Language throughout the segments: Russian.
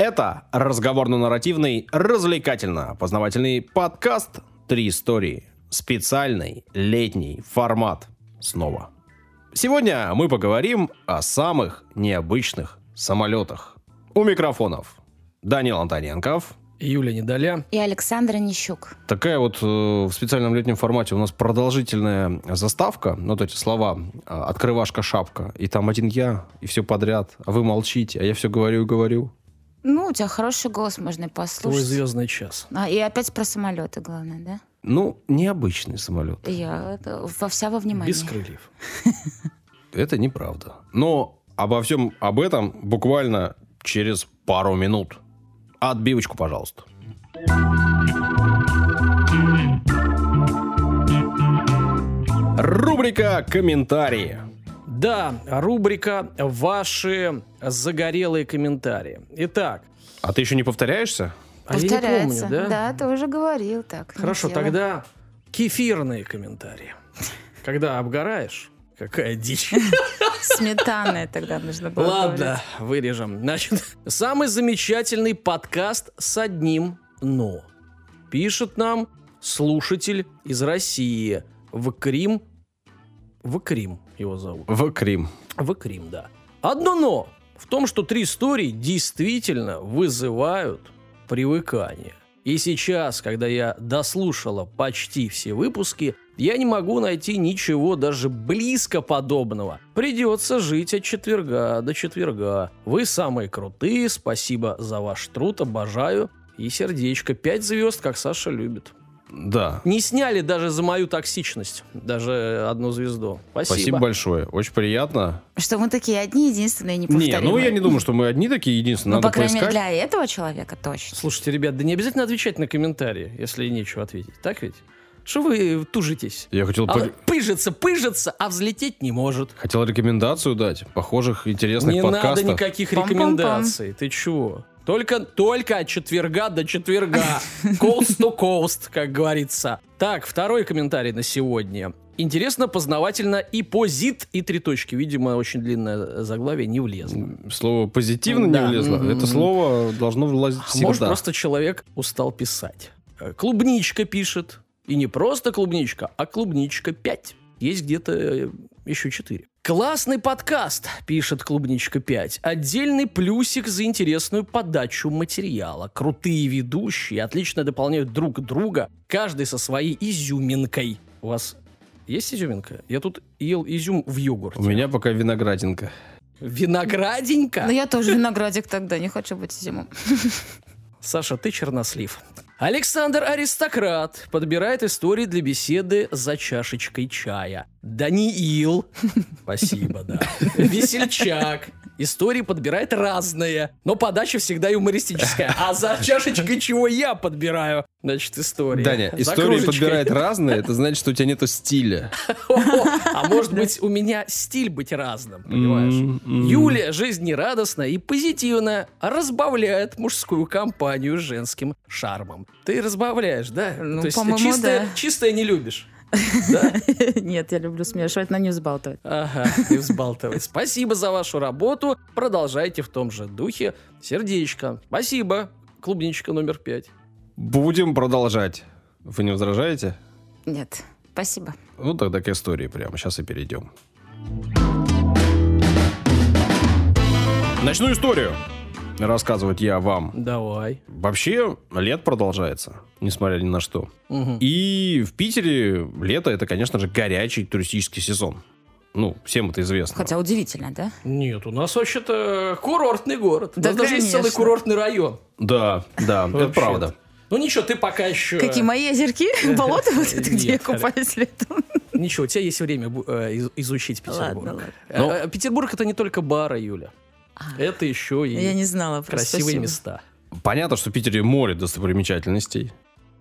Это разговорно-нарративный, развлекательно-познавательный подкаст «Три истории». Специальный летний формат. Снова. Сегодня мы поговорим о самых необычных самолетах. У микрофонов Данил Антоненков, Юля Недоля. И Александра Нищук. Такая вот э, в специальном летнем формате у нас продолжительная заставка, ну, вот эти слова, э, открывашка, шапка, и там один я, и все подряд, а вы молчите, а я все говорю и говорю. Ну, у тебя хороший голос, можно и Твой послушать. звездный час. А, и опять про самолеты, главное, да? Ну, необычный самолет. Я это, во вся во внимание. Без крыльев. Это неправда. Но обо всем об этом буквально через пару минут. Отбивочку, пожалуйста. Рубрика «Комментарии». Да, рубрика «Ваши загорелые комментарии». Итак, А ты еще не повторяешься? а я не Повторяется. помню, да? ты уже говорил так. Хорошо, тогда кефирные комментарии. Когда обгораешь, какая дичь. Сметанное тогда нужно было Ладно, вырежем. Значит, самый замечательный подкаст с одним «но». Пишет нам слушатель из России. В Крим. В Крим его зовут. В Крим. В Крим, да. Одно «но» в том, что три истории действительно вызывают привыкание. И сейчас, когда я дослушала почти все выпуски, я не могу найти ничего даже близко подобного. Придется жить от четверга до четверга. Вы самые крутые, спасибо за ваш труд, обожаю. И сердечко, пять звезд, как Саша любит. Да. Не сняли даже за мою токсичность, даже одну звезду. Спасибо. Спасибо большое. Очень приятно. Что мы такие одни, единственные, Не, неповторимые. ну я не думаю, что мы одни такие единственные. Ну, Надо по крайней мере, поискать. для этого человека точно. Слушайте, ребят, да не обязательно отвечать на комментарии, если нечего ответить. Так ведь? Что вы тужитесь? Я хотел, А по- пыжится, пыжится, а взлететь не может. хотел рекомендацию дать. Похожих интересных не подкастов. надо никаких Пам-пам-пам. рекомендаций. Ты чего? Только, только от четверга до четверга. Coast to coast, как говорится. Так, второй комментарий на сегодня. Интересно, познавательно и позит, и три точки. Видимо, очень длинное заглавие не влезло. Слово позитивно Да. не влезло. Мгм. Это слово должно влазить А всегда. Может, просто человек устал писать. Э, Клубничка пишет. И не просто клубничка, а клубничка 5. Есть где-то э, еще 4. Классный подкаст, пишет Клубничка 5. Отдельный плюсик за интересную подачу материала. Крутые ведущие отлично дополняют друг друга, каждый со своей изюминкой. У вас есть изюминка? Я тут ел изюм в йогурте. У меня пока виноградинка. Винограденька? Ну, я тоже виноградик тогда, не хочу быть зимом. Саша, ты чернослив. Александр Аристократ подбирает истории для беседы за чашечкой чая. Даниил. Спасибо, да. Весельчак. Истории подбирает разные, но подача всегда юмористическая. А за чашечкой чего я подбираю? Значит, история. Даня, За истории кружечкой. подбирает разные, это значит, что у тебя нету стиля. А может быть, у меня стиль быть разным, понимаешь? М-м. Юлия жизнерадостная и позитивная, разбавляет мужскую компанию женским шармом. Ты разбавляешь, да? Ну, То есть по-моему, чистое, да. чистое не любишь. Да? Нет, я люблю смешивать, но не взбалтывать. Ага, не взбалтывай. Спасибо за вашу работу. Продолжайте в том же духе. Сердечко. Спасибо. Клубничка номер пять. Будем продолжать. Вы не возражаете? Нет, спасибо. Ну, тогда к истории прямо. Сейчас и перейдем. Начну историю. Рассказывать я вам. Давай. Вообще, лет продолжается, несмотря ни на что. Мгм. И в Питере лето это, конечно же, горячий туристический сезон. Ну, всем это известно. Хотя удивительно, да? Нет, у нас вообще-то курортный город. У Да, нас даже есть целый курортный район. Да, да, это правда. Ну ничего, ты пока еще... Какие мои озерки? Болото вот это, где я купаюсь летом. Ничего, у тебя есть время э, из- изучить Петербург. Ладно, ладно. Э, Ну- Петербург это не только бары, Юля. Это еще и Я не знала. красивые спасибо. места. Понятно, что в Питере море достопримечательностей.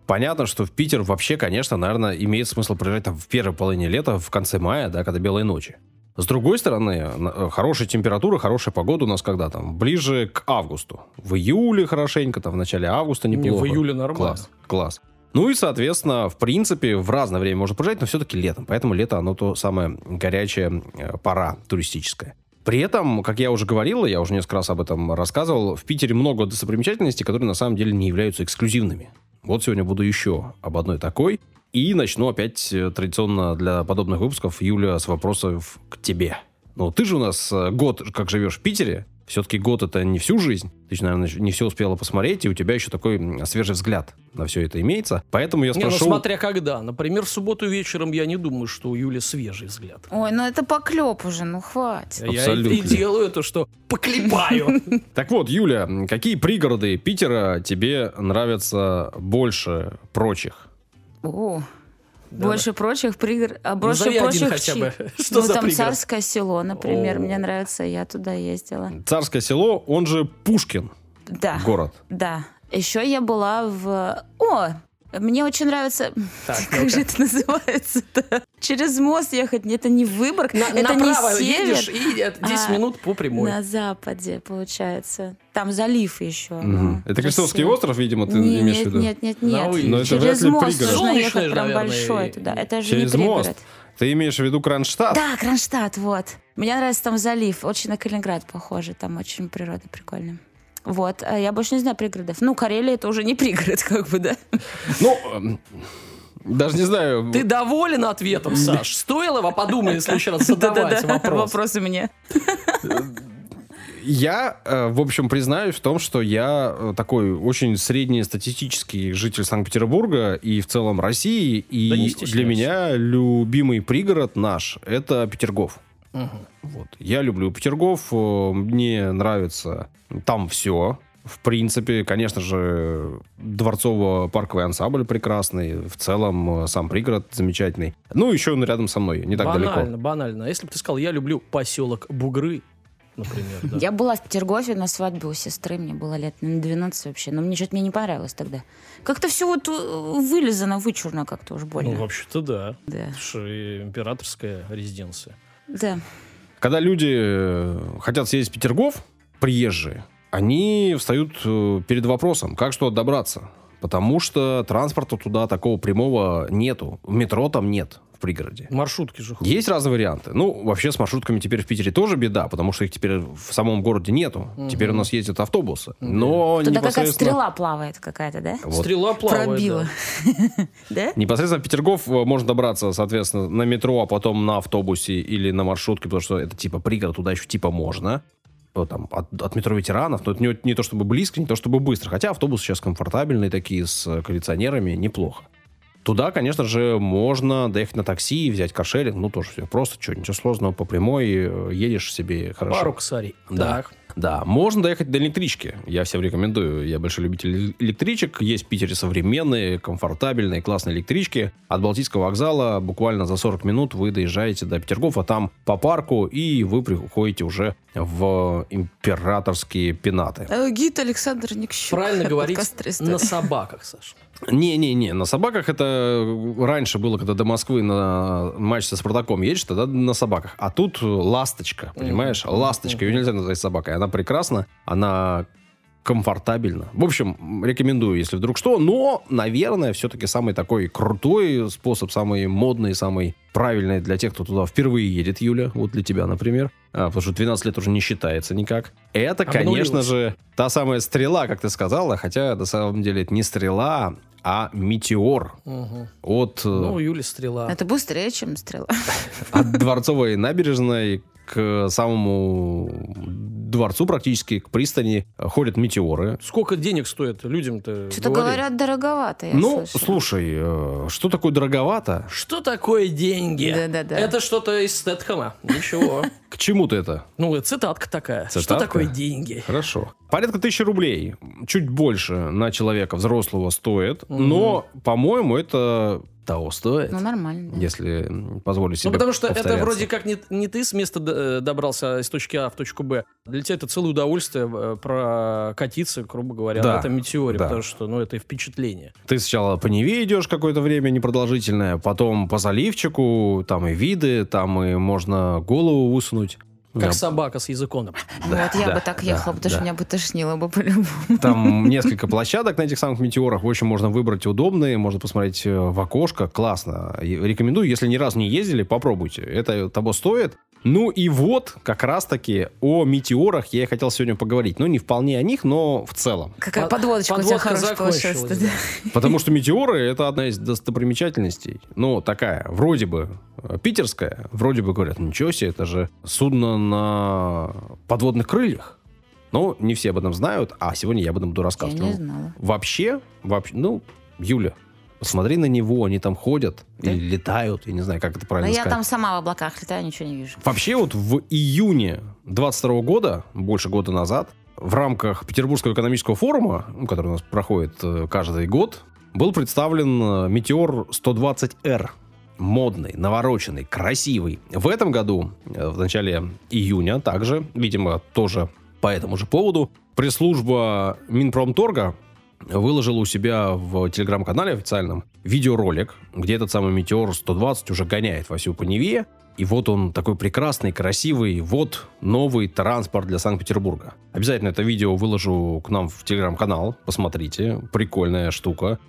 Понятно, что в Питер вообще, конечно, наверное, имеет смысл приезжать там в первой половине лета, в конце мая, да, когда белые ночи. С другой стороны, э, хорошая температура, хорошая погода у нас когда там? Ближе к августу. В июле хорошенько, там в начале августа Не, неплохо. в июле нормально. Класс, класс. Ну и, соответственно, в принципе, в разное время можно приезжать, но все-таки летом. Поэтому лето, оно то самое горячая э, пора туристическая. При этом, как я уже говорил, я уже несколько раз об этом рассказывал, в Питере много достопримечательностей, которые на самом деле не являются эксклюзивными. Вот сегодня буду еще об одной такой. И начну опять э, традиционно для подобных выпусков, Юля, с вопросов к тебе. Ну, ты же у нас э, год как живешь в Питере, все-таки год это не всю жизнь. Ты же, наверное, не все успела посмотреть, и у тебя еще такой свежий взгляд на все это имеется. Поэтому я Не, ну спрошу... смотря когда. Например, в субботу вечером я не думаю, что у Юли свежий взгляд. Ой, ну это поклеп уже, ну хватит. Я и, Абсолютно. и делаю то, что поклепаю. Так вот, Юля, какие пригороды Питера тебе нравятся больше прочих? О, больше прочих пригород, а больше Назови один прочих хотя бы. Что ну, за там пригород? Царское село, например, О. мне нравится, я туда ездила. Царское село, он же Пушкин Да, город. да. Еще я была в... О, мне очень нравится... Так, как ну-ка. же это называется-то? Через мост ехать, это не Выборг, На- это направо не север. едешь и э, 10 а, минут по прямой. На западе, получается. Там залив еще. Ну, Это Крестовский остров, видимо, ты нет, имеешь в нет, виду? нет, нет, нет. выезде. Но это вряд Через ли мост пригород. нужно ехать прям наверное, большой и- туда. Это же Через не мост. пригород. Ты имеешь в виду Кронштадт? Да, Кронштадт, вот. Мне нравится там залив. Очень на Калининград похоже. Там очень природа прикольная. Вот. А я больше не знаю пригородов. Ну, Карелия это уже не пригород, как бы, да? Ну, эм, даже не знаю. Ты доволен ответом, Саш? Стоило его подумать, в следующий раз задавать вопрос. Вопросы мне. Я, э, в общем, признаюсь в том, что я э, такой очень среднестатистический житель Санкт-Петербурга и в целом России. И Да для меня любимый пригород наш — это Петергоф. Мгм. Вот. Я люблю Петергоф, э, мне нравится там все. В принципе, конечно же, дворцово-парковый ансамбль прекрасный. В целом, э, сам пригород замечательный. Ну, еще он рядом со мной, не так банально, далеко. банально. А Если бы ты сказал, я люблю поселок Бугры, например, да. Я была в Петергофе на свадьбе у сестры. Мне было лет наверное, 12 вообще. Но мне что-то мне не понравилось тогда. Как-то все вот э, вылизано, вычурно как-то уж Ну, больно. вообще-то да. Да. Слушай, императорская резиденция. Да. Когда люди э, хотят съездить в Петергоф, приезжие, они встают э, перед вопросом, как что добраться. Потому что транспорта туда такого прямого нету. Метро там нет в пригороде. Маршрутки же ходят. Есть разные варианты. Ну, вообще с маршрутками теперь в Питере тоже беда, потому что их теперь в самом городе нету. Мгм. Теперь у нас ездят автобусы. Но Туда какая-то непосредственно... стрела плавает какая-то, да? Вот. Стрела плавает. Пробила. да. Непосредственно в Петергоф э, можно добраться, соответственно, на метро, а потом на автобусе или на маршрутке, потому что это типа пригород, туда еще типа можно. Вот Там, от, от метро ветеранов, но это не, не то чтобы близко, не то чтобы быстро. Хотя автобусы сейчас комфортабельные такие, с э, кондиционерами, неплохо. Туда, конечно же, можно доехать на такси, взять кошелек, ну тоже все просто, что, ничего сложного, по прямой э, едешь себе хорошо. Пару косарей. Да. Так. Да, можно доехать до электрички. Я всем рекомендую. Я большой любитель электричек. Есть в Питере современные, комфортабельные, классные электрички. От Балтийского вокзала буквально за 40 минут вы доезжаете до Петергофа, там по парку, и вы приходите уже в императорские пенаты. Э, Гид Александр Никщук. Правильно говорить на собаках, Саша. Не-не-не, на собаках это раньше было, когда до Москвы на матч со Спартаком едешь, тогда на собаках. А тут ласточка, понимаешь? Ласточка, ее нельзя назвать собакой. Она прекрасна, она комфортабельна. В общем, рекомендую, если вдруг что. Но, наверное, все-таки самый такой крутой способ, самый модный, самый правильный для тех, кто туда впервые едет, Юля, вот для тебя, например, а, потому что 12 лет уже не считается никак. Это, конечно же, та самая стрела, как ты сказала, хотя на самом деле это не стрела, а метеор Мгм. от, э, Ну, Юля стрела. Это быстрее, чем стрела. от Дворцовой набережной к самому дворцу практически, к пристани ходят метеоры. Сколько денег стоит людям-то? Что-то говори? говорят, дороговато, я ну, слышала. слушай, э, что такое дороговато? Что такое деньги? Да-да-да. Это что-то из Стэтхэма. Ничего. К чему-то это? Ну, это цитатка такая. Что такое деньги? Хорошо. Порядка тысячи рублей. Чуть больше на человека взрослого стоит. Но, по-моему, это того стоит. Ну, нормально, да. Если позволю себе Ну, потому что это вроде как не, не ты с места д- добрался из точки А в точку Б. Для тебя это целое удовольствие э, прокатиться, грубо говоря, Да, на этом метеоре, да. потому что, ну, это и впечатление. Ты сначала по Неве идешь какое-то время непродолжительное, потом по заливчику, там и виды, там и можно голову высунуть. Как Да, собака с языком. Вот, я да, бы так да, ехала, потому да. что меня бы тошнило бы по-любому. Там несколько площадок на этих самых метеорах. В общем, можно выбрать удобные, можно посмотреть э, в окошко. Классно. Рекомендую, если ни разу не ездили, попробуйте. Это того стоит. Ну и вот, как раз-таки о метеорах я и хотел сегодня поговорить. Ну, не вполне о них, но в целом. Какая Под- подводочка у тебя подводка хорошая получилась. да. Потому что метеоры — это одна из достопримечательностей. Ну, такая, вроде бы э, питерская. Вроде бы говорят, ничего себе, это же судно на подводных крыльях. Но не все об этом знают, а сегодня я об этом буду Я рассказывать. не Ну, знала. Вообще, вообще, ну, Юля, посмотри на него, они там ходят Да? или летают, я не знаю, как это Но правильно я сказать. там сама в облаках летаю, ничего не вижу. Вообще вот в июне 22 года, больше года назад, в рамках Петербургского экономического форума, ну, который у нас проходит э, каждый год, был представлен э, Метеор 120R. Модный, навороченный, красивый. В этом году, э, в начале июня, также, видимо, тоже по этому же поводу, пресс-служба Минпромторга выложила у себя в телеграм-канале официальном видеоролик, где этот самый Метеор 120 уже гоняет во всю по Неве. И вот он такой прекрасный, красивый. Вот новый транспорт для Санкт-Петербурга. Обязательно это видео выложу к нам в телеграм-канал. Посмотрите. Прикольная штука.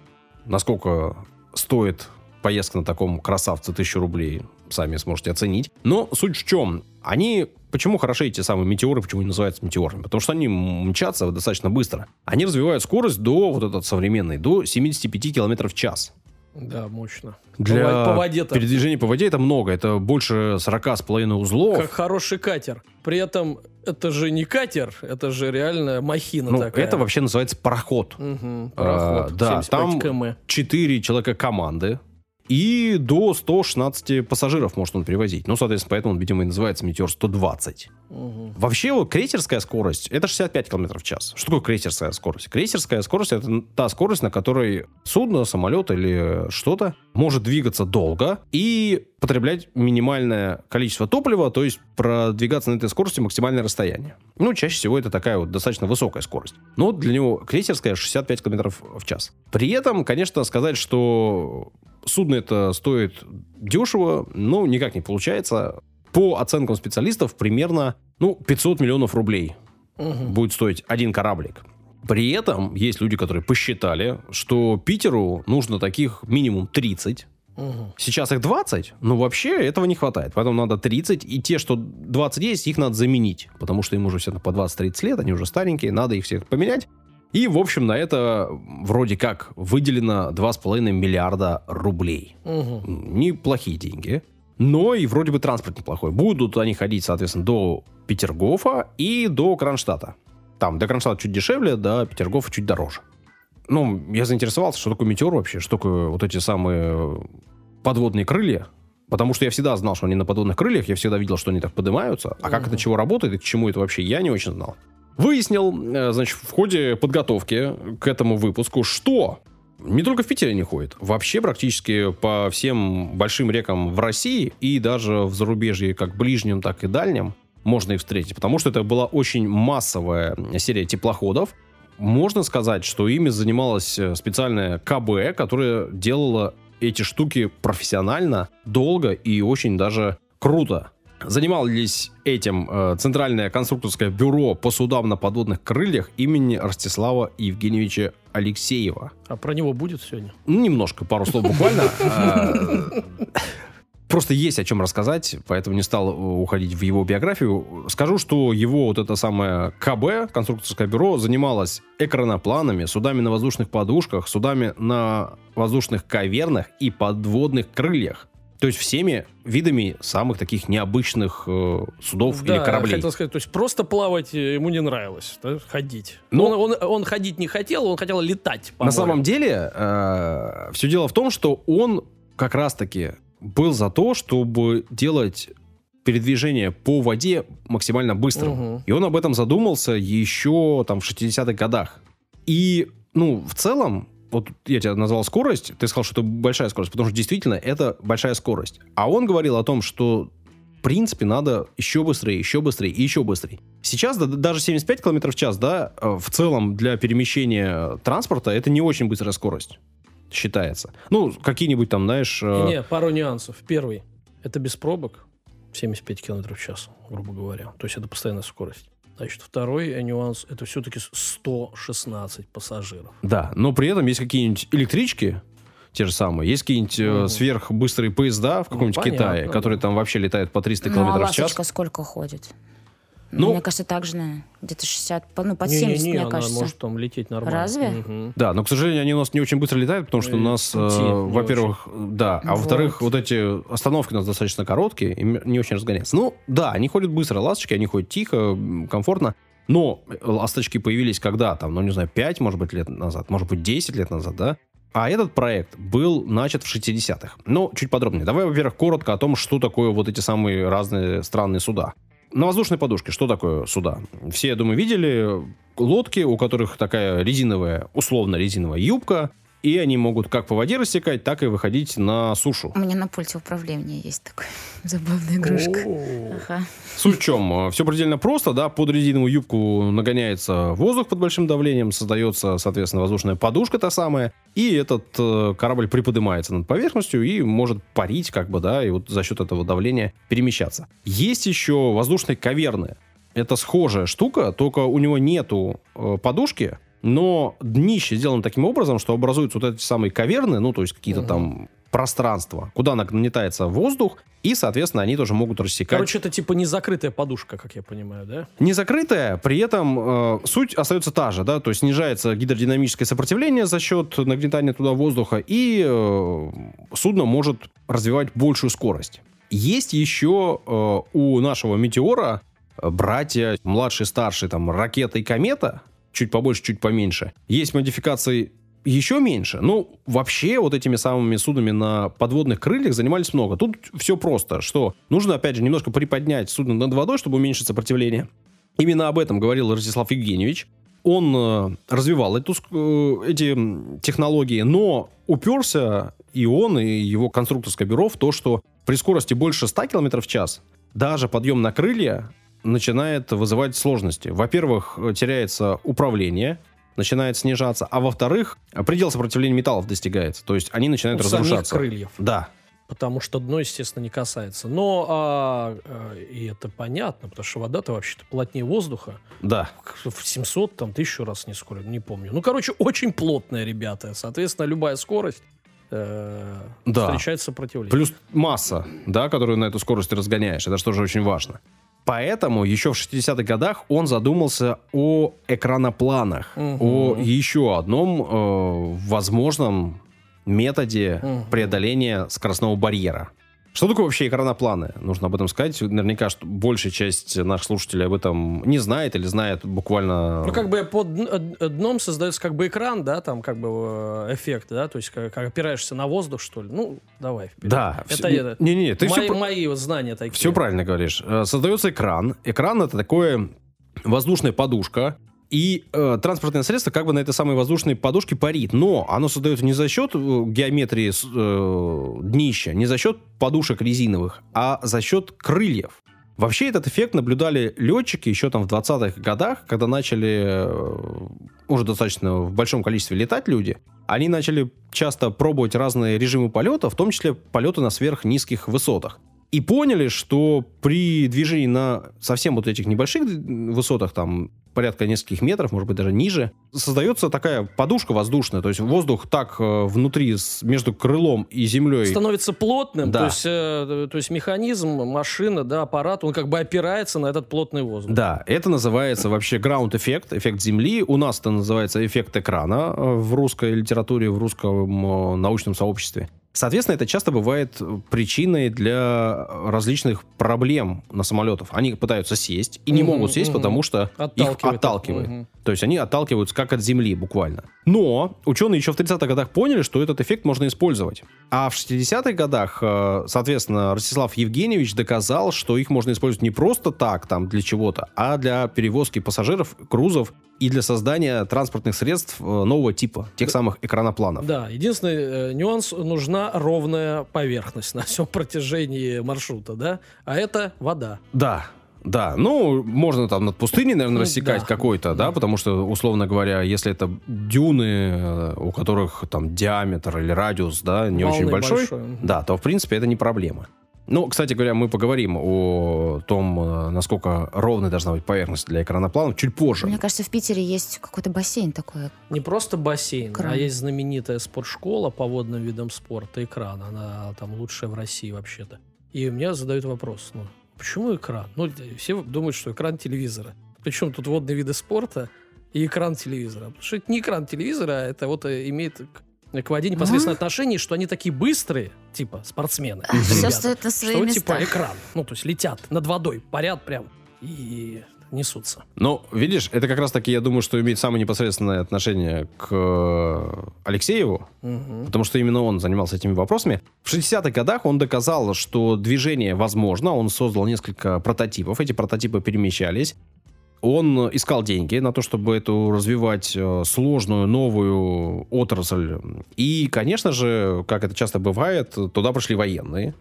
Насколько стоит поездка на таком красавце тысячу рублей, сами сможете оценить. Но суть в чем? Они Почему хороши эти самые метеоры, почему они называются метеорами? Потому что они мчатся достаточно быстро. Они развивают скорость до, вот этот современный, до 75 километров в час. Да, мощно. Для По, воде-то. передвижения по воде это много. Это больше 40 с половиной узлов. Как хороший катер. При этом это же не катер, это же реально махина ну, такая. это вообще называется пароход. А, пароход. да, 75 там км. 4 человека команды. И до 116 пассажиров может он перевозить. Ну, соответственно, поэтому он, видимо, и называется Метеор 120. Мгм. Вообще, вот крейсерская скорость это 65 км в час. Что такое крейсерская скорость? Крейсерская скорость это та скорость, на которой судно, самолет или что-то может двигаться долго и потреблять минимальное количество топлива, то есть продвигаться на этой скорости максимальное расстояние. Ну, чаще всего это такая вот достаточно высокая скорость. Но для него крейсерская 65 км в час. При этом, конечно, сказать, что судно это стоит дешево, ну, никак не получается. По оценкам специалистов, примерно, ну, 500 миллионов рублей Мгм. будет стоить один кораблик. При этом есть люди, которые посчитали, что Питеру нужно таких минимум 30. Мгм. Сейчас их 20, но вообще этого не хватает. Поэтому надо 30, и те, что 20 есть, их надо заменить. Потому что им уже все по 20-30 лет, они уже старенькие, надо их всех поменять. И, в общем, на это вроде как выделено 2,5 миллиарда рублей. Мгм. Неплохие деньги. Но и вроде бы транспорт неплохой. Будут они ходить, соответственно, до Петергофа и до Кронштадта. Там до Кронштадта чуть дешевле, до Петергофа чуть дороже. Ну, я заинтересовался, что такое метеор вообще, что такое вот эти самые подводные крылья. Потому что я всегда знал, что они на подводных крыльях, я всегда видел, что они так поднимаются. А как Мгм. это чего работает и к чему это вообще, я не очень знал. Выяснил, э, значит, в ходе подготовки к этому выпуску, что не только в Питере не ходит. Вообще практически по всем большим рекам в России и даже в зарубежье, как ближнем, так и дальнем, можно их встретить. Потому что это была очень массовая серия теплоходов. Можно сказать, что ими занималась э, специальная КБ, которая делала эти штуки профессионально, долго и очень даже круто. Занимались этим э, Центральное конструкторское бюро по судам на подводных крыльях имени Ростислава Евгеньевича Алексеева. А про него будет сегодня? Ну, немножко, пару слов буквально. А, Просто есть о чем рассказать, поэтому не стал уходить в его биографию. Скажу, что его вот это самое КБ, конструкторское бюро, занималось экранопланами, судами на воздушных подушках, судами на воздушных кавернах и подводных крыльях. То есть всеми видами самых таких необычных э, судов да, или кораблей. хотел сказать, то есть просто плавать э, ему не нравилось, да, ходить. Ну- он, он, он ходить не хотел, он хотел летать по На морю. самом деле, все дело в том, что он как раз-таки был за то, чтобы делать передвижение по воде максимально быстрым. Мгм. И он об этом задумался еще там в 60-х годах. И, ну, в целом, вот я тебе назвал скорость, ты сказал, что это большая скорость, потому что действительно это большая скорость. А он говорил о том, что в принципе надо еще быстрее, еще быстрее и еще быстрее. Сейчас да, даже 75 км в час, да, э, в целом для перемещения транспорта это не очень быстрая скорость считается. Ну, какие-нибудь там, знаешь... э, Не, пару нюансов. Первый, это без пробок, 75 км в час, грубо говоря. То есть это постоянная скорость. Значит, второй нюанс, это все-таки 116 пассажиров. Да, но при этом есть какие-нибудь электрички, те же самые. Есть какие-нибудь Мгм. сверхбыстрые поезда в каком-нибудь понятно, Китае, да. которые там вообще летают по 300 Ну, а километров в час. сколько ходит? Ну- Мне кажется, так же, наверное, где-то 60, по- ну, под Не-не-не, 70, мне она кажется. может там лететь нормально. Разве? Мгм. Да, но, к сожалению, они у нас не очень быстро летают, потому что у И нас, пути э, не во-первых, да, а Вот. во-вторых, вот эти остановки у нас достаточно короткие и не очень разгоняются. Ну, да, они ходят быстро, ласточки, они ходят тихо, комфортно, но ласточки появились когда? Там, ну, не знаю, 5, может быть, лет назад, может быть, 10 лет назад, да? А этот проект был начат в 60-х. Ну, чуть подробнее. Давай, во-первых, коротко о том, что такое вот эти самые разные странные суда. На воздушной подушке что такое суда? Все, я думаю, видели лодки, у которых такая резиновая, условно резиновая юбка, и они могут как по воде рассекать, так и выходить на сушу. У меня на пульте управления есть такая забавная игрушка. Ага. Суть в чем? Все предельно просто, да, под резиновую юбку нагоняется воздух под большим давлением, создается, соответственно, воздушная подушка та самая, и этот э, корабль приподнимается над поверхностью и может парить, как бы, да, и вот за счет этого давления перемещаться. Есть еще воздушные каверны. Это схожая штука, только у него нету э, подушки, но днище сделано таким образом, что образуются вот эти самые каверны, ну, то есть какие-то Мгм. там пространства, куда нагнетается воздух, и, соответственно, они тоже могут рассекать Короче, это типа не закрытая подушка, как я понимаю, да? не закрытая, при этом э, суть остается та же, да, то есть снижается гидродинамическое сопротивление за счет нагнетания туда воздуха, и э, судно может развивать большую скорость. Есть еще э, у нашего метеора братья, младший, старший, там, ракета и комета, чуть побольше, чуть поменьше. Есть модификации еще меньше. Ну, вообще, вот этими самыми судами на подводных крыльях занимались много. Тут все просто, что нужно, опять же, немножко приподнять судно над водой, чтобы уменьшить сопротивление. Именно об этом говорил Ростислав Евгеньевич. Он э, развивал эту, э, эти технологии, но уперся и он, и его конструкторское бюро в то, что при скорости больше 100 км в час даже подъем на крылья начинает вызывать сложности. Во-первых, теряется управление, начинает снижаться, а во-вторых, предел сопротивления металлов достигается. То есть они начинают У самих разрушаться. крыльев. Да, Потому что дно, естественно, не касается. Но а, а, и это понятно, потому что вода-то вообще-то плотнее воздуха. да. В 700, там, тысячу раз не скоро, не помню. Ну, короче, очень плотные ребята. Соответственно, любая скорость э, Да. встречает сопротивление. Плюс масса, да, которую на эту скорость разгоняешь. Это же тоже очень важно. Поэтому еще в 60-х годах он задумался о экранопланах, Мгм. о еще одном э, возможном методе Мгм. преодоления скоростного барьера. Что такое вообще экранопланы? Нужно об этом сказать. Наверняка что большая часть наших слушателей об этом не знает или знает буквально... Ну, как бы под дн- э, дном создается как бы экран, да, там как бы э, эффект, да, то есть как, как опираешься на воздух, что ли. Ну, давай. вперед. Да. Это, вс- это Не-не-не, ты мои, все... мои вот знания такие. Все правильно говоришь. Э, Создается экран. Экран это такое воздушная подушка. И э, транспортное средство как бы на этой самой воздушной подушке парит. Но оно создается не за счет э, геометрии э, днища, не за счет подушек резиновых, а за счет крыльев. Вообще этот эффект наблюдали летчики еще там в 20-х годах, когда начали э, уже достаточно в большом количестве летать люди. Они начали часто пробовать разные режимы полета, в том числе полеты на сверхнизких высотах. И поняли, что при движении на совсем вот этих небольших высотах, там порядка нескольких метров, может быть даже ниже, создается такая подушка воздушная, то есть воздух так э, внутри между крылом и землей. становится плотным, Да. то, есть, э, то есть механизм, машина, да, аппарат, он как бы опирается на этот плотный воздух. Да, это называется вообще ground эффект, эффект Земли. У нас это называется эффект экрана э, в русской литературе, в русском э, научном сообществе. Соответственно, это часто бывает э, причиной для различных проблем на самолетах. Они пытаются сесть и не Мгм, могут сесть, мгм. потому что Отталкивает. их отталкивает. Мгм. То есть они отталкиваются как от земли буквально. Но ученые еще в 30-х годах поняли, что этот эффект можно использовать. А в 60-х годах, э, соответственно, Ростислав Евгеньевич доказал, что их можно использовать не просто так, там, для чего-то, а для перевозки пассажиров, грузов и для создания транспортных средств э, нового типа, тех самых экранопланов. Да, единственный э, нюанс, нужна ровная поверхность на всем протяжении маршрута, да, а это вода. Да, да. Ну, можно там над пустыней, наверное, рассекать да. какой-то, да, потому что, условно говоря, если это дюны, э, у которых там диаметр или радиус, да, не Волны очень большой, большой, да, то, в принципе, это не проблема. Ну, кстати говоря, мы поговорим о том, э, насколько ровной должна быть поверхность для экранопланов чуть позже. Мне кажется, в Питере есть какой-то бассейн такой. Не просто бассейн, Кран. а есть знаменитая спортшкола по водным видам спорта, экран. Она там лучшая в России вообще-то. И мне задают вопрос, ну, почему экран? Ну, все думают, что экран телевизора. Причем тут водные виды спорта и экран телевизора. Потому что это не экран телевизора, а это вот э, имеет к, к воде непосредственное отношение, что они такие быстрые, типа спортсмены. Все стоит на свои Что места. типа экран. Ну, то есть летят над водой, парят прям и несутся. Ну, видишь, это как раз-таки, я думаю, что имеет самое непосредственное отношение к э, Алексееву, Мгм. потому что именно он занимался этими вопросами. В 60-х годах он доказал, что движение возможно, он создал несколько прототипов, эти прототипы перемещались. Он искал деньги на то, чтобы эту развивать э, сложную новую отрасль. И, конечно же, как это часто бывает, туда пришли военные.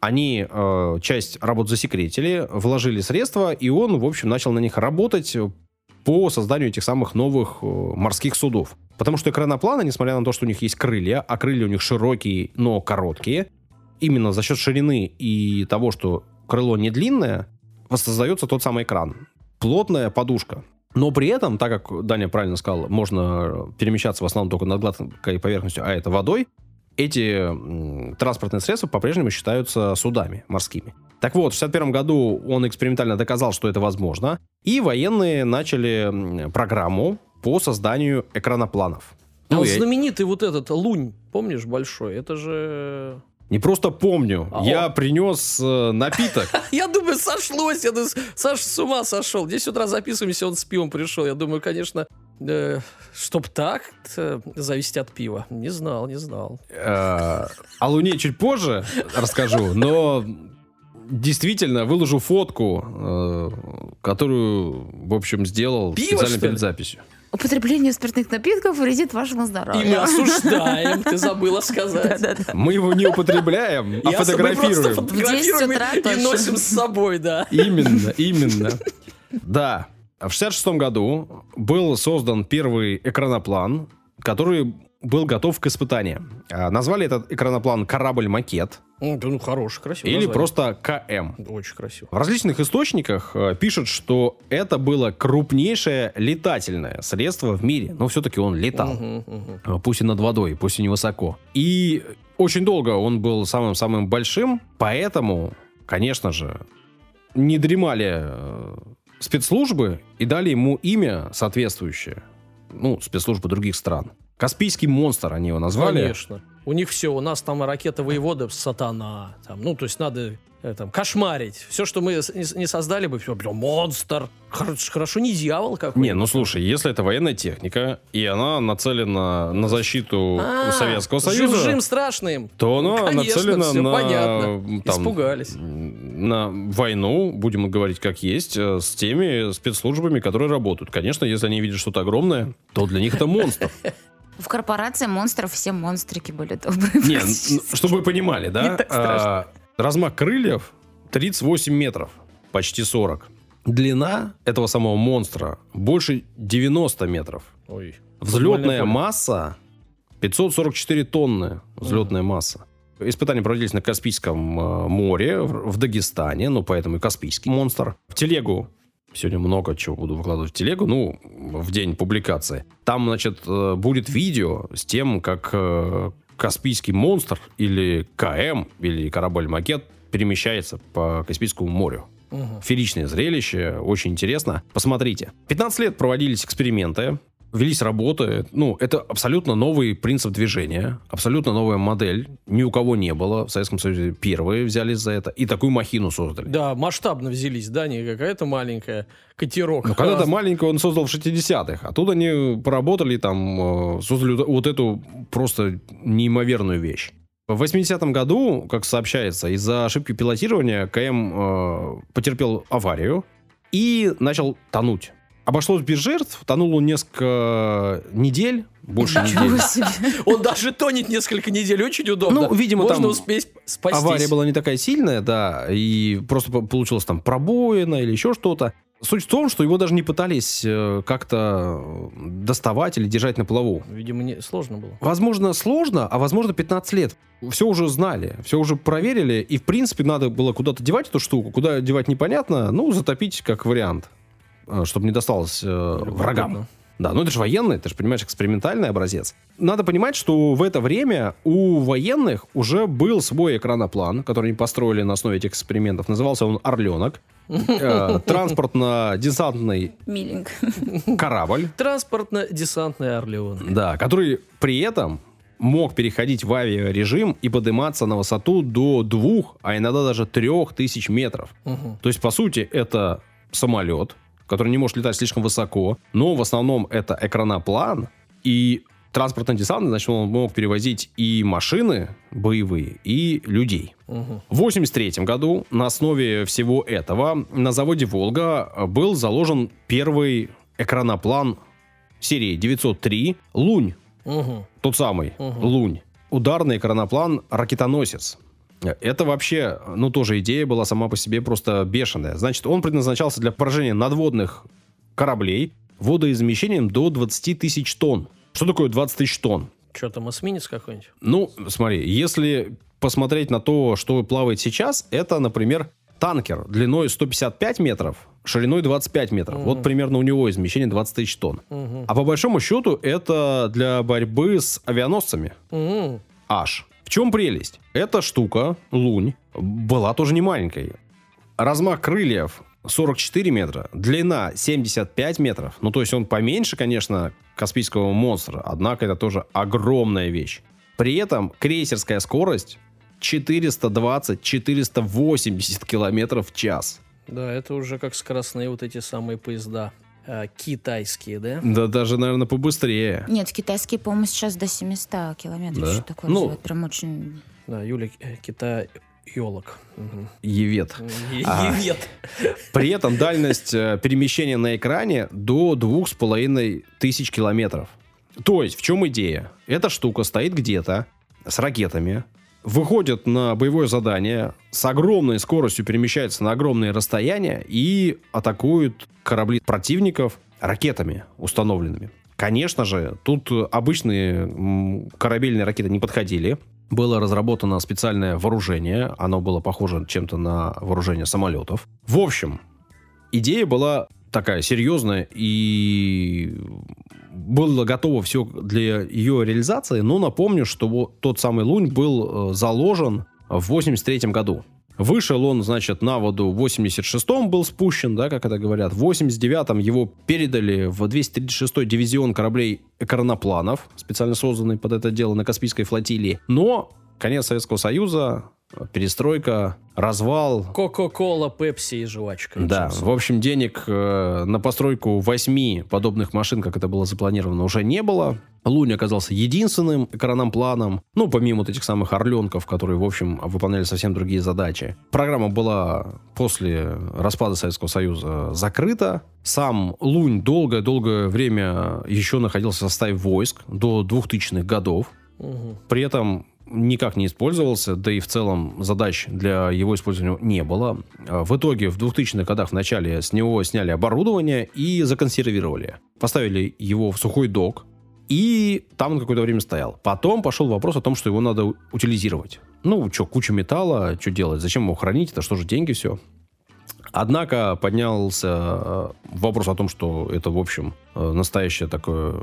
Они э, часть работ засекретили, вложили средства, и он, в общем, начал на них работать по созданию этих самых новых э, морских судов. Потому что экранопланы, несмотря на то, что у них есть крылья, а крылья у них широкие, но короткие, именно за счет ширины и того, что крыло не длинное, воссоздается тот самый экран. Плотная подушка. Но при этом, так как Даня правильно сказал, можно перемещаться в основном только над гладкой поверхностью, а это водой, эти транспортные средства по-прежнему считаются судами морскими. Так вот, в 61 году он экспериментально доказал, что это возможно, и военные начали программу по созданию экранопланов. А Ну, вот я знаменитый вот этот лунь, помнишь, большой, это же... не просто помню, А я он- принес э, напиток. Я думаю, сошлось, я думаю, Саша с ума сошел. 10 утра записываемся, он с пивом пришел. Я думаю, конечно, э, чтоб так, э, зависеть от пива. Не знал, не знал. Э, О Луне чуть позже расскажу, но действительно выложу фотку, э, которую, в общем, сделал Пиво, специально перед ли? записью. Употребление спиртных напитков вредит вашему И мы здоровью. осуждаем, ты забыла сказать. Мы его не употребляем, а Я- мы просто фотографируем. фотографируем В 10 утра и- носим с собой, да. Именно, именно. Да. В 66 году был создан первый экраноплан, который был готов к испытаниям. А, Назвали этот экраноплан «Корабль-макет» Ну, да, ну, хороший, красивый. или название. просто КМ. Очень красиво. В различных источниках э, пишут, что это было крупнейшее летательное средство в мире. Но все-таки он летал. Мгм. Э, Пусть и над водой, пусть и невысоко. И очень долго он был самым-самым большим, поэтому, конечно же, не дремали э, спецслужбы и дали ему имя соответствующее. Ну, спецслужбы других стран. Каспийский монстр они его назвали. Конечно. У них все, у нас там ракета воевода, сатана. Там, ну, то есть надо э, там, кошмарить. Все, что мы не, не создали бы, все, прям монстр. Хор- Хорошо, не дьявол какой Не, ну слушай, если это военная техника, и она нацелена на защиту А, Советского Союза, жим страшным. то она Конечно, нацелена всё на, понятно. там, Испугались. на войну, будем говорить как есть, э, с теми спецслужбами, которые работают. Конечно, если они видят что-то огромное, то для них это монстр. В корпорации монстров все монстрики были добрые. Не, практически. ну, чтобы вы понимали, да? Не так страшно. а, Размах крыльев 38 метров, почти 40. Длина этого самого монстра больше 90 метров. Ой. Взлетная масса 544 тонны. Взлетная масса. Испытания проводились на Каспийском э, море, в в Дагестане, ну, поэтому и Каспийский монстр. В телегу. Сегодня много чего буду выкладывать в телегу, ну, в день публикации. Там, значит, э, будет видео с тем, как э, Каспийский монстр или КМ, или корабль-макет перемещается по Каспийскому морю. Мгм. Фееричное зрелище, очень интересно. Посмотрите. 15 лет проводились эксперименты, велись работы. Ну, это абсолютно новый принцип движения, абсолютно новая модель. Ни у кого не было. В Советском Союзе первые взялись за это. И такую махину создали. Да, масштабно взялись, да, не какая-то маленькая катерок. Ну, когда-то А, маленького он создал в 60-х. А тут они поработали там, э, создали вот эту просто неимоверную вещь. В 80-м году, как сообщается, из-за ошибки пилотирования КМ э, потерпел аварию и начал тонуть. Обошлось без жертв, тонул он несколько недель, больше Ничего недели. себе. Он даже тонет несколько недель, очень удобно. Ну, видимо, Можно там успеть спастись. Авария была не такая сильная, да, и просто по- получилось там пробоина или еще что-то. Суть в том, что его даже не пытались э, как-то доставать или держать на плаву. Видимо, не сложно было. Возможно, сложно, а возможно 15 лет. Все уже знали, все уже проверили, и в принципе надо было куда-то девать эту штуку. Куда девать непонятно, ну, затопить как вариант, чтобы не досталось э, врагам. Да, ну это же военный, ты же понимаешь, экспериментальный образец. Надо понимать, что в это время у военных уже был свой экраноплан, который они построили на основе этих экспериментов. Назывался он «Орленок». Э, Транспортно-десантный корабль. Транспортно-десантный Орлеон. Да, который при этом мог переходить в авиарежим и подниматься на высоту до двух, а иногда даже трех тысяч метров. То есть, по сути, это самолет, который не может летать слишком высоко, но в основном это экраноплан, и транспортный десант, значит, он мог перевозить и машины боевые, и людей. Мгм. В 1983 году на основе всего этого на заводе «Волга» был заложен первый экраноплан серии 903 «Лунь». Мгм. Тот самый Мгм. «Лунь». Ударный экраноплан «Ракетоносец». Это вообще, ну, тоже идея была сама по себе просто бешеная. Значит, он предназначался для поражения надводных кораблей водоизмещением до 20 тысяч тонн. Что такое 20 тысяч тонн? Что там, эсминец какой-нибудь? Ну, смотри, если посмотреть на то, что плавает сейчас, это, например, танкер длиной 155 метров, шириной 25 метров. Мгм. Вот примерно у него измещение 20 тысяч тонн. Мгм. А по большому счету это для борьбы с авианосцами. Мгм. Аж. В чем прелесть? Эта штука, лунь, была тоже не маленькой. Размах крыльев 44 метра, длина 75 метров. Ну, то есть он поменьше, конечно, каспийского монстра, однако это тоже огромная вещь. При этом крейсерская скорость 420-480 километров в час. Да, это уже как скоростные вот эти самые поезда. А, китайские, да? Да даже, наверное, побыстрее. Нет, в китайские, по-моему, сейчас до 700 километров. Да? Что такое Ну. называют. Прям очень... Да, Юля, э, Китай, Йолок. Мгм. Евет. Е- А. Евет. При этом дальность э, перемещения на экране до двух с половиной тысяч километров. То есть, в чем идея? Эта штука стоит где-то с ракетами, выходит на боевое задание, с огромной скоростью перемещается на огромные расстояния и атакует корабли противников ракетами установленными. Конечно же, тут обычные корабельные ракеты не подходили. Было разработано специальное вооружение. Оно было похоже чем-то на вооружение самолетов. В общем, идея была такая серьезная и было готово все для ее реализации, но напомню, что вот тот самый Лунь был э, заложен в 83 году. Вышел он, значит, на воду в 86-м был спущен, да, как это говорят. В 89-м его передали в 236-й дивизион кораблей экранопланов, специально созданный под это дело на Каспийской флотилии. Но конец Советского Союза, перестройка, развал, Кока-кола, пепси и жвачка. да, в общем, денег э, на постройку восьми подобных машин, как это было запланировано, уже не было. Лунь оказался единственным экраном-планом, ну, помимо вот этих самых орленков, которые, в общем, выполняли совсем другие задачи. Программа была после распада Советского Союза закрыта. Сам Лунь долгое-долгое время еще находился в составе войск до 2000-х годов. Мгм. При этом никак не использовался, да и в целом задач для его использования не было. А В итоге в 2000-х годах в начале с него сняли оборудование и законсервировали. Поставили его в сухой док, и там он какое-то время стоял. Потом пошел вопрос о том, что его надо утилизировать. Ну, что, куча металла, что делать, зачем его хранить, это что же деньги все. Однако поднялся э, вопрос о том, что это, в общем, э, настоящее такое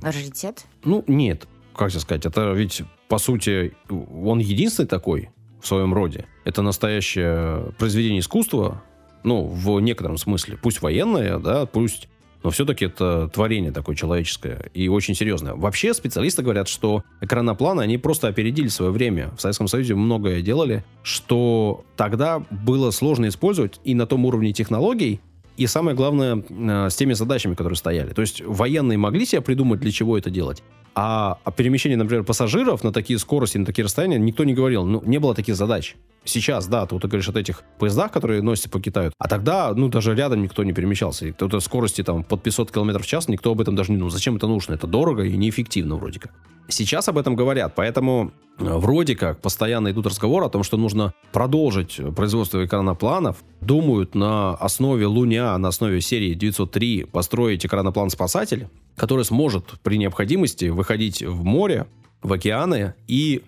Раритет? ну, нет. Как тебе сказать, это ведь, по сути, он единственный такой в своем роде. Это настоящее произведение искусства, ну, в некотором смысле. Пусть военное, да, пусть... Но все-таки это творение такое человеческое и очень серьезное. Вообще специалисты говорят, что экранопланы, они просто опередили свое время. В Советском Союзе многое делали, что тогда было сложно использовать и на том уровне технологий, и самое главное, э, с теми задачами, которые стояли. То есть военные могли себе придумать, для чего это делать. А о перемещении, например, пассажиров на такие скорости, на такие расстояния никто не говорил. Ну, не было таких задач. сейчас, да, ты, вот говоришь от этих поездах, которые носятся по Китаю, а тогда, ну, даже рядом никто не перемещался. И кто-то скорости там под 500 км в час, никто об этом даже не думал. Зачем это нужно? Это дорого и неэффективно вроде как. Сейчас об этом говорят, поэтому э, вроде как постоянно идут разговоры о том, что нужно продолжить производство экранопланов. Думают на основе Луня, на основе серии 903 построить экраноплан-спасатель, который сможет при необходимости выходить в море, в океаны и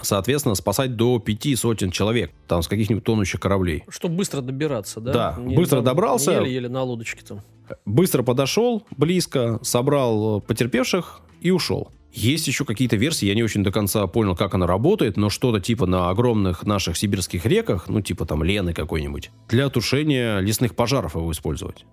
соответственно, спасать до пяти сотен человек, там, с каких-нибудь тонущих кораблей. Чтобы быстро добираться, да? Да, быстро там добрался. Еле-еле на лодочке там. Быстро подошел, близко, собрал потерпевших и ушел. Есть еще какие-то версии, я не очень до конца понял, как она работает, но что-то типа на огромных наших сибирских реках, ну типа там Лены какой-нибудь, для тушения лесных пожаров его использовать.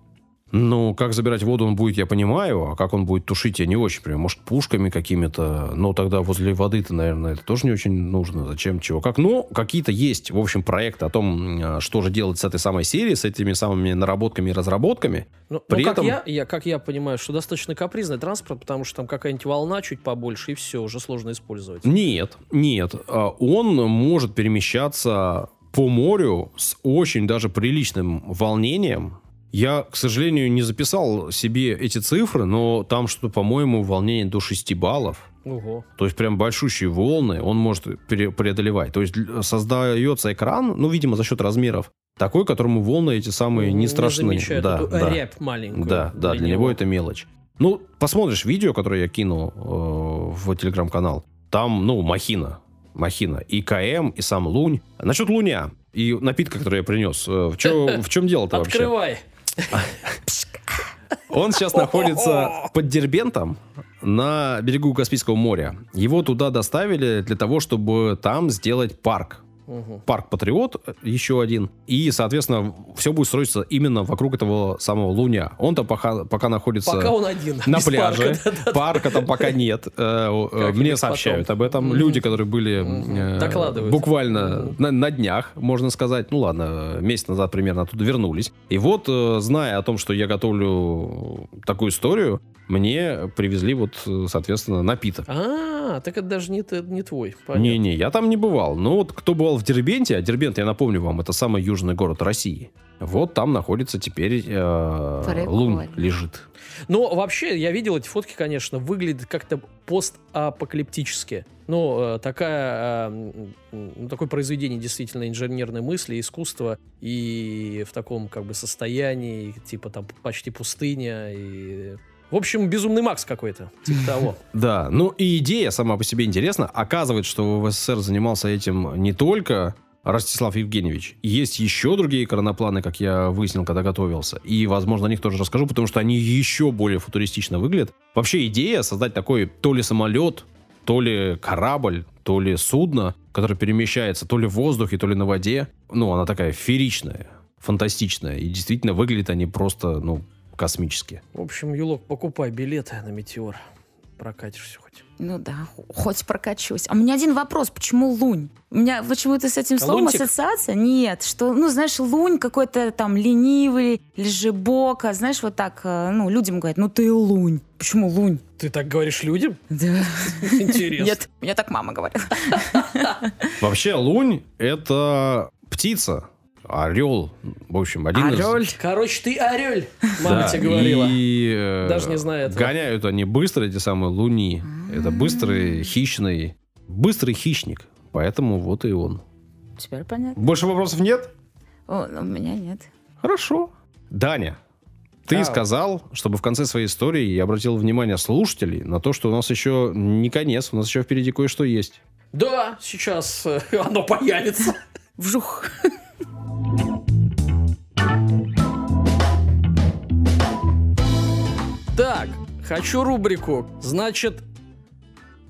Ну, как забирать воду он будет, я понимаю, а как он будет тушить, я не очень понимаю. Может, пушками какими-то, но тогда возле воды-то, наверное, это тоже не очень нужно. Зачем, чего, как. Ну, какие-то есть, в общем, проекты о том, а, что же делать с этой самой серией, с этими самыми наработками и разработками. Ну, При ну, как, этом- я, я, как я понимаю, что достаточно капризный транспорт, потому что там какая-нибудь волна чуть побольше, и все, уже сложно использовать. Нет, нет. А, Он может перемещаться по морю с очень даже приличным волнением. Я, к сожалению, не записал себе эти цифры, но там что-то, по-моему, волнение до 6 баллов. Ого. То есть прям большущие волны он может пере- преодолевать. То есть создается экран, ну, видимо, за счет размеров, такой, которому волны эти самые не страшны. замечает да, да. рябь маленькую. Да, да, для него это мелочь. Ну, посмотришь видео, которое я кинул э, в телеграм-канал. Там, ну, махина. Махина. И КМ, и сам Лунь. Насчет Луня и напитка, который я принес. э, В, чё- в чем дело-то вообще? Открывай. Он сейчас находится под Дербентом на берегу Каспийского моря. Его туда доставили для того, чтобы там сделать парк. Мгм. Парк Патриот, э, еще один. И, соответственно, все будет строиться именно вокруг этого самого Луня. Он там пока, пока находится... Пока он один. на пляже. парка, да-да. Парка там пока нет. Э, э, Мне потом. сообщают об этом люди, которые были Докладывают. буквально на, на днях, можно сказать. Ну ладно, месяц назад примерно оттуда вернулись. И вот, зная о том, что я готовлю такую историю, мне привезли вот, соответственно, напиток. А, так это даже не, не твой. Не-не, я там не бывал. Но вот кто бывал в Дербенте, а Дербент, я напомню вам, это самый южный город России. Вот там находится теперь э. Лунь лежит. Но вообще, я видел эти фотки, конечно, выглядят как-то постапокалиптически. Ну, э, такая, э, ну, такое произведение действительно инженерной мысли, искусства, и в таком как бы состоянии, типа там почти пустыня, и... В общем, безумный Макс какой-то, типа того. Да, ну и идея сама по себе интересна. Оказывается, что в СССР занимался этим не только Ростислав Евгеньевич. Есть еще другие коронопланы, как я выяснил, когда готовился. И, возможно, о них тоже расскажу, потому что они еще более футуристично выглядят. Вообще идея создать такой то ли самолет, то ли корабль, то ли судно, которое перемещается то ли в воздухе, то ли на воде. Ну, она такая фееричная, фантастичная. И действительно выглядят они просто, ну, космически. В общем, Юлок, покупай билеты на Метеор. Прокатишься хоть. Ну да, хоть прокачусь. А у меня один вопрос, почему лунь? У меня почему-то с этим словом Лунтик? ассоциация? Нет, что, ну, знаешь, лунь какой-то там ленивый, лежебока, знаешь, вот так, э, ну, людям говорят, ну ты лунь. Почему лунь? Ты так говоришь людям? Да. Интересно. Нет, мне так мама говорила. Вообще, лунь — это птица, орел. В общем, один из... Орел. Короче, ты орель, мама Да, тебе говорила. И, э, Даже не знаю этого. Гоняют они быстро, эти самые луни. Это быстрый, хищный, быстрый хищник. Поэтому вот и он. Теперь понятно. Больше вопросов нет? О, у меня нет. Хорошо. Даня, ты Да. сказал, чтобы в конце своей истории я обратил внимание слушателей на то, что у нас еще не конец, у нас еще впереди кое-что есть. Да, сейчас э, оно появится. Вжух. Так, хочу рубрику. Значит,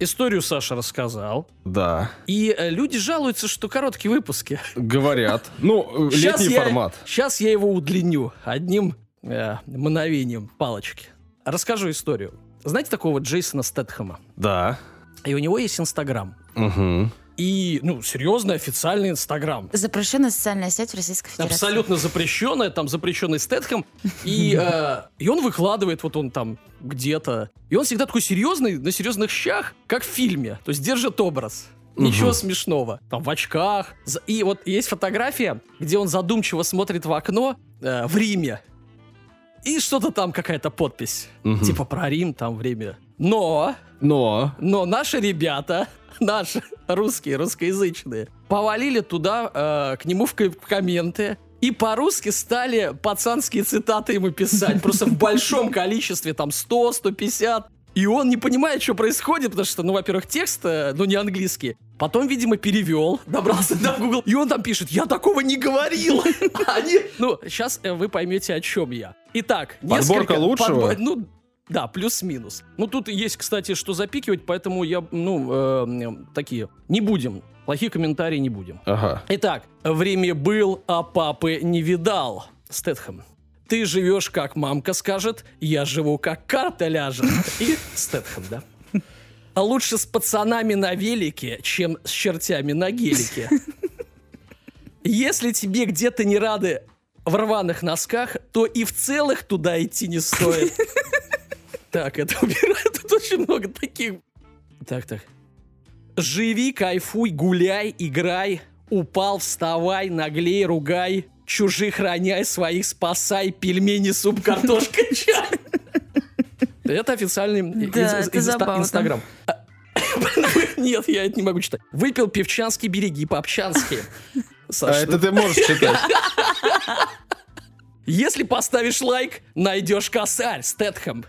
историю Саша рассказал. Да, И э, люди жалуются, что короткие выпуски. говорят. Ну, э, Щас летний я- формат. Сейчас я его удлиню одним э, мгновением палочки. Расскажу историю. Знаете такого Джейсона Стэтхэма? Да. И у него есть Инстаграм. Угу. И, ну, серьезный официальный Инстаграм. Запрещенная социальная сеть в Российской Федерации. Абсолютно запрещенная, там запрещенный Стэтхэм. И, э, и он выкладывает, вот он там где-то. И он всегда такой серьезный, на серьезных щах, как в фильме. То есть держит образ. Ничего Мгм. смешного. Там в очках. И вот есть фотография, где он задумчиво смотрит в окно э, в Риме. И что-то там какая-то подпись. Мгм. Типа про Рим там время. Но, Но... но наши ребята, наши русские, русскоязычные, повалили туда э, к нему в ко- в комменты. И по-русски стали пацанские цитаты ему писать. Просто в большом количестве, там 100, 150. И он не понимает, что происходит, потому что, ну, во-первых, текст, э, ну, не английский. Потом, видимо, перевел, добрался до Google, и он там пишет, я такого не говорил. Они, ну, сейчас вы поймете, о чем я. Итак, Подборка лучшего? Ну, да, плюс-минус. Ну, тут есть, кстати, что запикивать, поэтому я, ну, э, такие, не будем. Плохие комментарии не будем. Ага. Итак, время был, а папы не видал. Стэтхэм. Ты живешь, как мамка скажет, я живу, как карта ляжет. И Стэтхэм, да? А лучше с пацанами на велике, чем с чертями на гелике. Если тебе где-то не рады в рваных носках, то и в целых туда идти не стоит. Так, это убираю. Тут очень много таких. Так, так. Живи, кайфуй, гуляй, играй. Упал, вставай, наглей, ругай. Чужих роняй, своих спасай. Пельмени, суп, картошка, чай. Это официальный. Инстаграм. Нет, я это не могу читать. Выпил певчанский береги по-общански. А это ты можешь читать. Если поставишь лайк, найдешь косарь, Стэтхэм.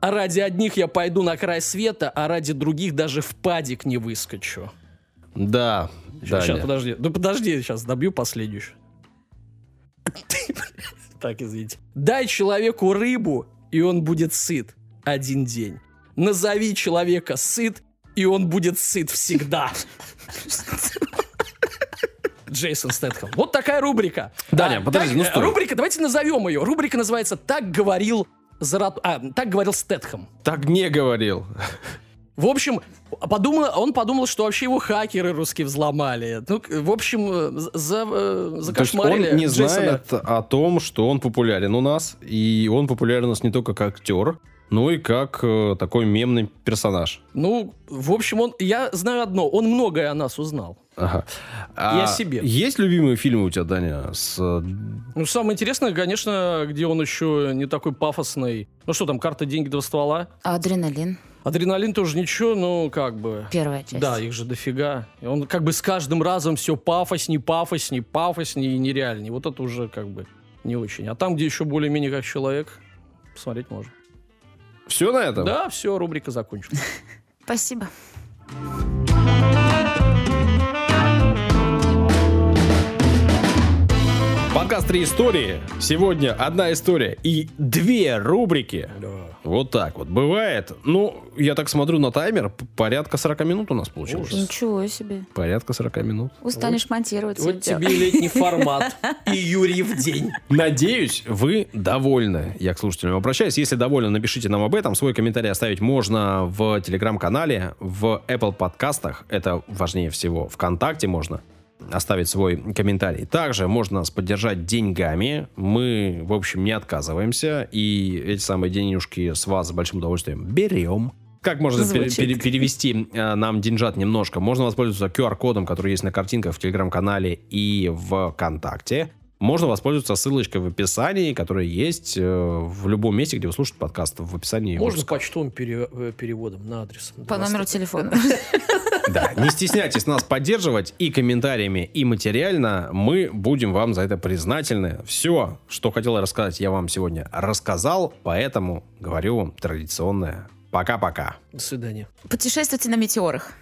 А ради одних я пойду на край света, а ради других даже в падик не выскочу. Да. Сейчас, Даня. подожди. Ну подожди, сейчас добью последнюю. Так, извините. Дай человеку рыбу, и он будет сыт один день. Назови человека сыт, и он будет сыт всегда. Джейсон Стэтхэм. Вот такая рубрика. Даня, А, подожди, так, ну стой. Рубрика, давайте назовем ее. Рубрика называется «Так говорил Зарат... А, так говорил Стэтхэм. Так не говорил. В общем, подумал, он подумал, что вообще его хакеры русские взломали. Ну, в общем, э, за, э, закошмарили он не Джейсона. знает о том, что он популярен у нас, и он популярен у нас не только как актер, но и как э, такой мемный персонаж. Ну, в общем, он, я знаю одно, он многое о нас узнал. Ага. И о А себе. Есть любимые фильмы у тебя, Даня? С... э, Ну, самое интересное, конечно, где он еще не такой пафосный. Ну что там, карта деньги два ствола? А адреналин. Адреналин тоже ничего, ну, как бы... Первая часть. Да, их же дофига. И он как бы с каждым разом все пафосней, пафосней, пафосней и нереальней. Вот это уже как бы не очень. А там, где еще более-менее как человек, посмотреть можно. Все на этом? Да, все, рубрика закончена. Спасибо. Подкаст «Три истории». Сегодня одна история и две рубрики. Вот так вот. Бывает. Ну, я так смотрю на таймер, порядка 40 минут у нас получилось. Ничего себе. Порядка 40 минут. Устанешь монтировать. Вот тебе и летний формат. И Юрий в день. Надеюсь, вы довольны. Я к слушателям обращаюсь. Если довольны, напишите нам об этом. Свой комментарий оставить можно в телеграм-канале, в Apple подкастах. Это важнее всего. Вконтакте можно оставить свой комментарий. Также можно нас поддержать деньгами. Мы, в общем, не отказываемся. И эти самые денежки с вас с большим удовольствием берем. Как можно пере- пере- перевести э, нам деньжат немножко? Можно воспользоваться QR-кодом, который есть на картинках в Телеграм-канале и в ВКонтакте. Можно воспользоваться ссылочкой в описании, которая есть э, в любом месте, где вы слушаете подкаст. В описании. Можно выпуска. почтовым пере- э, переводом на адрес. По номеру телефона. Да, не стесняйтесь нас поддерживать и комментариями, и материально. Мы будем вам за это признательны. Все, что хотел рассказать, я вам сегодня рассказал, поэтому говорю вам традиционное пока-пока. До свидания. Путешествуйте на метеорах.